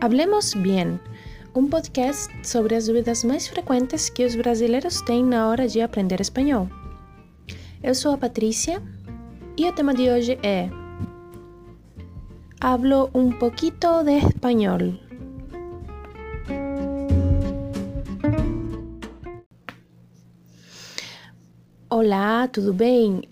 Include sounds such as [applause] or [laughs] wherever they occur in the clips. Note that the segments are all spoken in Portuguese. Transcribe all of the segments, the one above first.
Hablemos Bien, um podcast sobre as dúvidas mais frequentes que os brasileiros têm na hora de aprender espanhol. Eu sou a Patrícia e o tema de hoje é Hablo um poquito de espanhol. Olá, tudo bem?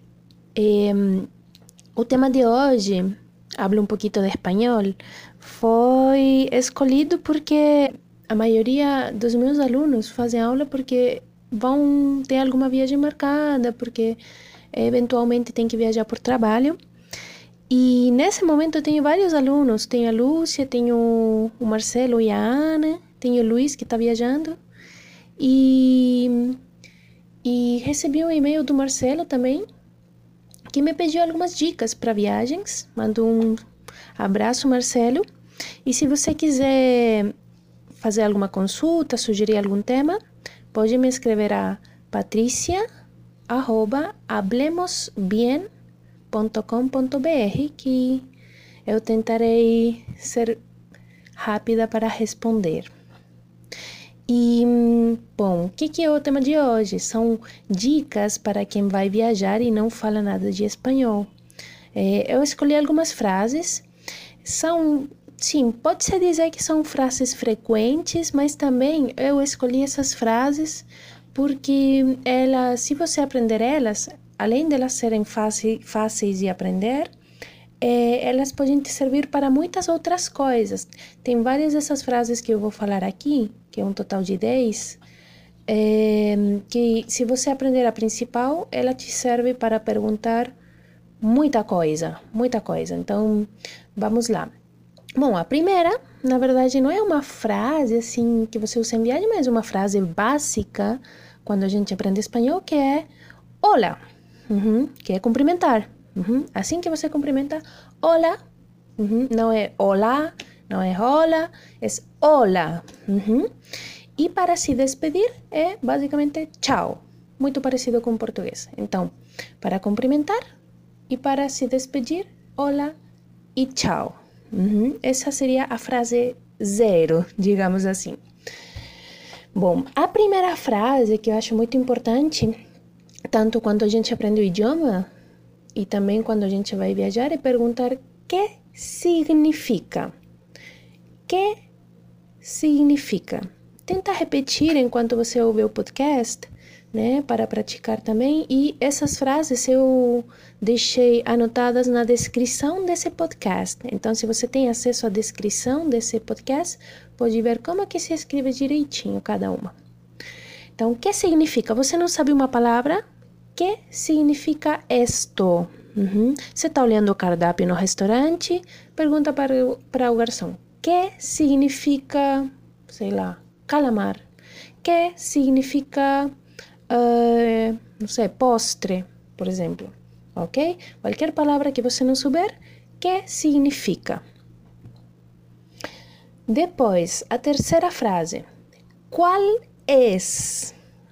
o tema de hoje, Hablo um pouquinho de espanhol, foi escolhido porque a maioria dos meus alunos fazem aula porque vão ter alguma viagem marcada, porque eventualmente tem que viajar por trabalho. E nesse momento eu tenho vários alunos, tenho a Lúcia, tenho o Marcelo e a Ana, tenho o Luiz que está viajando. E recebi um e-mail do Marcelo também, que me pediu algumas dicas para viagens. Mando um abraço, Marcelo. E se você quiser fazer alguma consulta, sugerir algum tema, pode me escrever a patricia@hablemosbien.com.br que eu tentarei ser rápida para responder. E, bom, o que, que é o tema de hoje? São dicas para quem vai viajar e não fala nada de espanhol. É, eu escolhi algumas frases. São, sim, pode-se dizer que são frases frequentes, mas também eu escolhi essas frases porque elas, se você aprender elas, além de elas serem fáceis de aprender, é, elas podem te servir para muitas outras coisas. Tem várias dessas frases que eu vou falar aqui, que é um total de 10, é, que se você aprender a principal, ela te serve para perguntar muita coisa, muita coisa. Então, vamos lá. Bom, a primeira, na verdade, não é uma frase assim que você usa em viagem, mas uma frase básica quando a gente aprende espanhol, que é Olá, uhum, que é cumprimentar. Uhum. Assim que você cumprimenta, olá, uhum. não é olá, não é hola, é olá. Uhum. E para se despedir é basicamente tchau, muito parecido com o português. Então, para cumprimentar e para se despedir, olá e tchau. Essa seria a frase zero, [laughs] digamos assim. Bom, a primeira frase que eu acho muito importante, tanto quando a gente aprende o idioma, e também quando a gente vai viajar é perguntar que significa. Que significa? Tenta repetir enquanto você ouve o podcast, né, para praticar também. E essas frases eu deixei anotadas na descrição desse podcast. Então, se você tem acesso à descrição desse podcast, pode ver como é que se escreve direitinho cada uma. Então, o que significa? Você não sabe uma palavra? Que significa esto? Uhum. Você está olhando o cardápio no restaurante, pergunta para, para o garçom: que significa, sei lá, calamar? Que significa, uh, não sei, postre, por exemplo? Ok? Qualquer palavra que você não souber, que significa? Depois, a terceira frase. Qual é?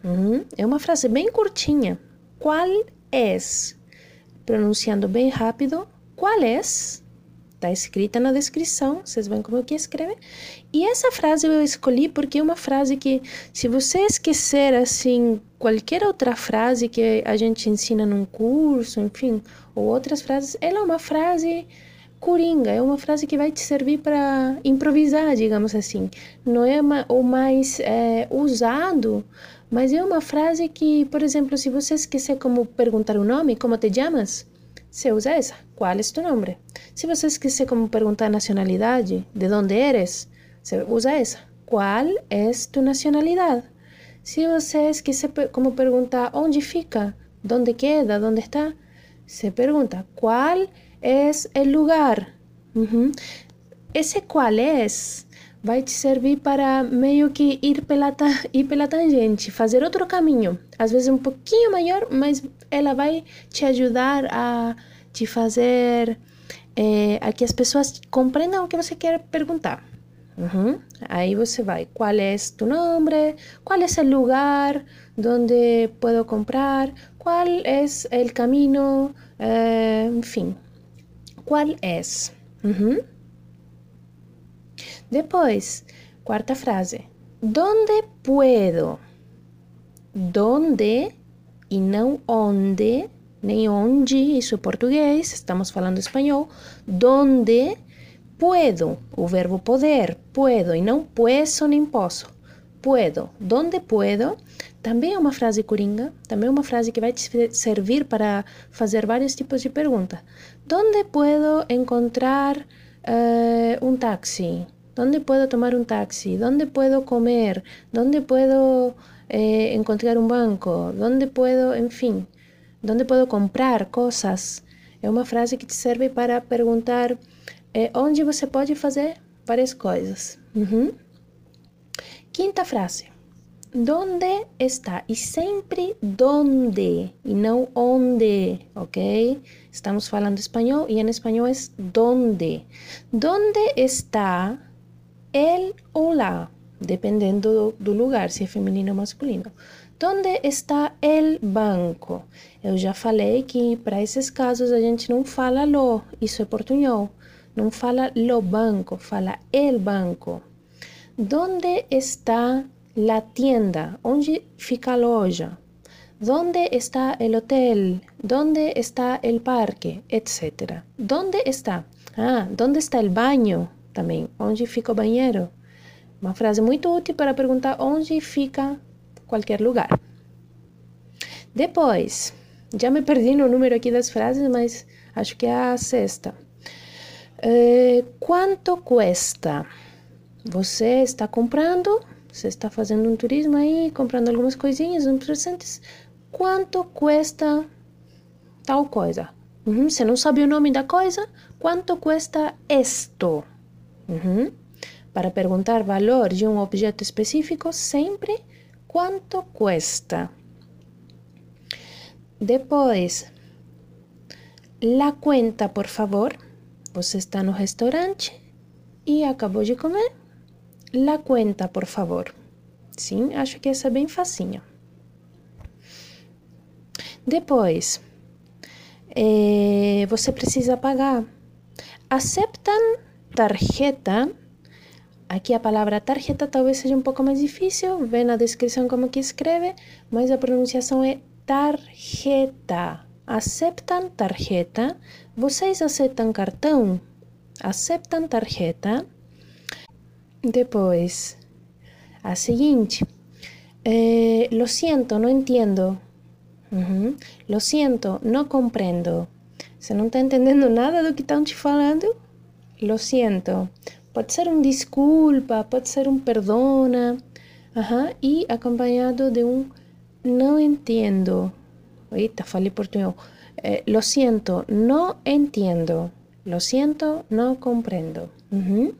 Uhum. É uma frase bem curtinha, qual es? Pronunciando bem rápido, qual es? Está escrita na descrição, vocês vão como que escreve. E essa frase eu escolhi porque é uma frase que, se você esquecer assim, qualquer outra frase que a gente ensina num curso, enfim, ou outras frases, ela é uma frase coringa, é uma frase que vai te servir para improvisar, digamos assim. Não é o mais é, usado mas é uma frase que, por exemplo, se você esquecer como perguntar o nome, como te chamas, você usa essa. Qual é tu nome? Se você esquecer como perguntar nacionalidade, de onde eres, você usa essa. Qual é tu nacionalidade? Se você esquecer como perguntar onde fica, onde queda, onde está, você pergunta qual é o lugar. Uhum. Esse qual é vai te servir para meio que ir pela, tangente, fazer outro caminho. Às vezes um pouquinho maior, mas ela vai te ajudar a te fazer é, a que as pessoas compreendam o que você quer perguntar. Uhum. Aí você vai, qual é tu nome, qual é o lugar onde posso comprar, qual é o caminho, é, enfim, qual é. Depois, quarta frase. Donde puedo? Donde e não onde, nem onde, isso é português, estamos falando espanhol. Donde puedo, o verbo poder, puedo, e não puedo nem posso. Puedo, donde puedo, também é uma frase coringa, também é uma frase que vai te servir para fazer vários tipos de pergunta. Donde puedo encontrar uh, um táxi? Donde puedo tomar um táxi? Donde puedo comer? Donde puedo eh, encontrar um banco? Donde puedo, enfim, donde puedo comprar coisas? É uma frase que te serve para perguntar é onde você pode fazer várias. Quinta frase. Donde está? E sempre donde e não onde, ok? Estamos falando espanhol e em espanhol é donde. Donde está el ou lá? Dependendo do, do lugar, se é feminino ou masculino. Donde está el banco? Eu já falei que para esses casos a gente não fala lo, isso é portunhol. Não fala lo banco, fala el banco. Donde está la tienda? Onde fica a loja? Donde está el hotel? Donde está el parque? Etcétera. Donde está? Ah, donde está el baño? Também. Onde fica o banheiro? Uma frase muito útil para perguntar onde fica qualquer lugar. Depois, já me perdi no número aqui das frases, mas acho que é a sexta. Eh, quanto custa? Você está comprando, você está fazendo um turismo aí, comprando algumas coisinhas, uns presentes. Quanto custa tal coisa? Uhum. Você não sabe o nome da coisa? Quanto custa esto? Uhum. Para perguntar valor de um objeto específico, sempre quanto custa. Depois, la cuenta, por favor. Você está no restaurante e acabou de comer. La cuenta, por favor. Sim, acho que essa é bem facinha. Depois, é, você precisa pagar. Aceptam tarjeta. Aqui a palavra tarjeta talvez seja um pouco mais difícil, vê na descrição como que escreve, mas a pronunciação é tarjeta. Aceptam tarjeta. Vocês aceitam cartão? Aceptam tarjeta? Depois, a seguinte. Eh, lo siento, não entendo. Lo siento, não compreendo. Você não está entendendo nada do que estão te falando? Lo siento. Pode ser um desculpa, pode ser um perdona. Uhum. E acompanhado de um não entendo. Eita, falei português. Eh, lo siento, no entiendo. Lo siento, no comprendo. Uhum.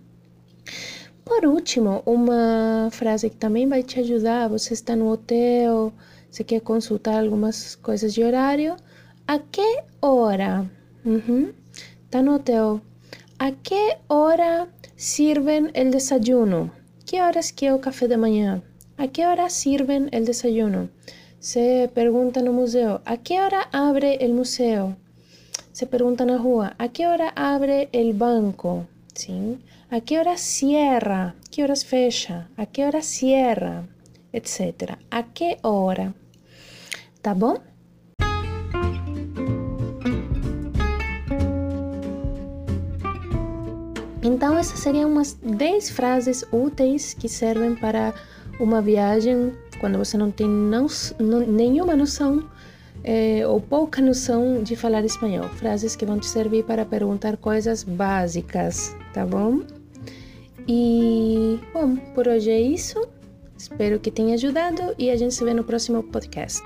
Por último, uma frase que também vai te ajudar. Você está no hotel, você quer consultar algumas coisas de horário. A que hora? Uhum. Tá no hotel. A que hora sirven el desayuno? Que horas que é o café da manhã? A que hora sirven el desayuno? Se pergunta no museu, a que hora abre el museu? Se pergunta na rua, a que hora abre el banco? Sim. A que hora cierra? Que horas fecha? A que hora cierra? Etc. A que hora? Tá bom? Então, essas seriam umas 10 frases úteis que servem para uma viagem quando você não tem não, não, nenhuma noção é, ou pouca noção de falar espanhol. Frases que vão te servir para perguntar coisas básicas, tá bom? E, bom, por hoje é isso. Espero que tenha ajudado e a gente se vê no próximo podcast.